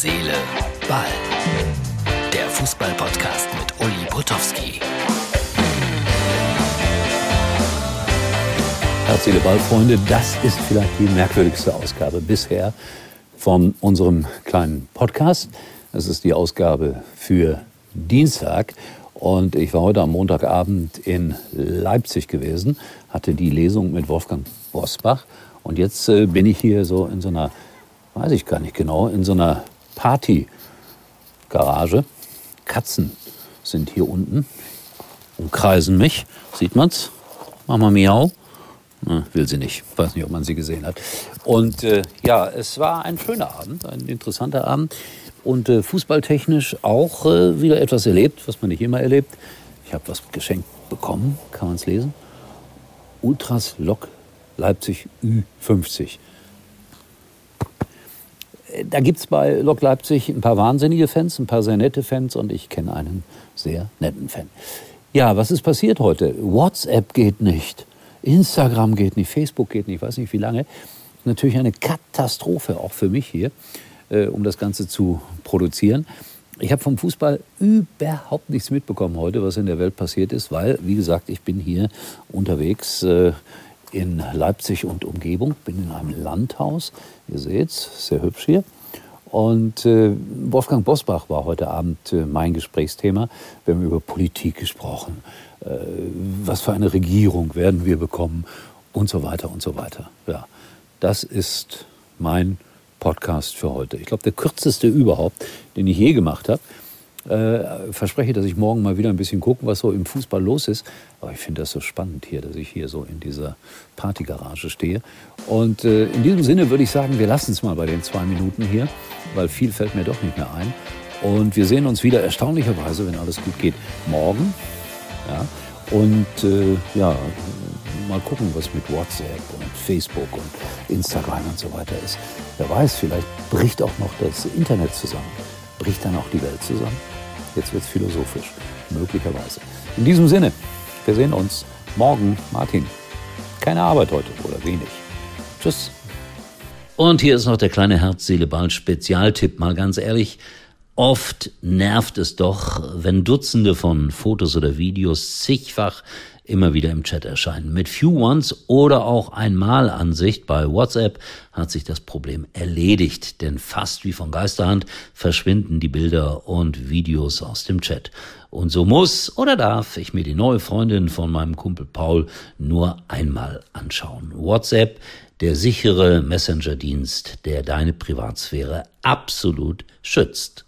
Seele, Ball. Der Fußball-Podcast mit Uli Potowski. Herz, Seele, Ball, Freunde, das ist vielleicht die merkwürdigste Ausgabe bisher von unserem kleinen Podcast. Das ist die Ausgabe für Dienstag. Und ich war heute am Montagabend in Leipzig gewesen, hatte die Lesung mit Wolfgang Bosbach. Und jetzt äh, bin ich hier so in so einer, weiß ich gar nicht genau, in so einer Party-Garage. Katzen sind hier unten, umkreisen mich. Sieht man's? Mach mal miau. Na, will sie nicht. Weiß nicht, ob man sie gesehen hat. Und äh, ja, es war ein schöner Abend, ein interessanter Abend. Und äh, fußballtechnisch auch äh, wieder etwas erlebt, was man nicht immer erlebt. Ich habe was geschenkt bekommen, kann man es lesen. Ultras Lok Leipzig Ü50. Da gibt es bei Lok Leipzig ein paar wahnsinnige Fans, ein paar sehr nette Fans und ich kenne einen sehr netten Fan. Ja, was ist passiert heute? WhatsApp geht nicht, Instagram geht nicht, Facebook geht nicht, ich weiß nicht wie lange. Natürlich eine Katastrophe auch für mich hier äh, um das Ganze zu produzieren. Ich habe vom Fußball überhaupt nichts mitbekommen heute, was in der Welt passiert ist, weil, wie gesagt, ich bin hier unterwegs äh, in Leipzig und Umgebung, bin in einem Landhaus. Ihr seht es, sehr hübsch hier. Und äh, Wolfgang Bosbach war heute Abend äh, mein Gesprächsthema. Wir haben über Politik gesprochen. Äh, was für eine Regierung werden wir bekommen? Und so weiter und so weiter. Ja, das ist mein Podcast für heute. Ich glaube, der kürzeste überhaupt, den ich je gemacht habe. Äh, verspreche, dass ich morgen mal wieder ein bisschen gucken, was so im Fußball los ist. Aber ich finde das so spannend hier, dass ich hier so in dieser Partygarage stehe. Und äh, in diesem Sinne würde ich sagen, wir lassen es mal bei den zwei Minuten hier, weil viel fällt mir doch nicht mehr ein. Und wir sehen uns wieder erstaunlicherweise, wenn alles gut geht, morgen. Ja. Und äh, ja, mal gucken, was mit WhatsApp und Facebook und Instagram und so weiter ist. Wer weiß, vielleicht bricht auch noch das Internet zusammen. Bricht dann auch die Welt zusammen? Jetzt wird es philosophisch, möglicherweise. In diesem Sinne, wir sehen uns morgen. Martin, keine Arbeit heute oder wenig. Tschüss. Und hier ist noch der kleine Herz-Seele-Ball-Spezialtipp. Mal ganz ehrlich, Oft nervt es doch, wenn Dutzende von Fotos oder Videos zigfach immer wieder im Chat erscheinen. Mit Few Ones oder auch Einmalansicht bei WhatsApp hat sich das Problem erledigt, denn fast wie von Geisterhand verschwinden die Bilder und Videos aus dem Chat. Und so muss oder darf ich mir die neue Freundin von meinem Kumpel Paul nur einmal anschauen. WhatsApp, der sichere Messenger-Dienst, der deine Privatsphäre absolut schützt.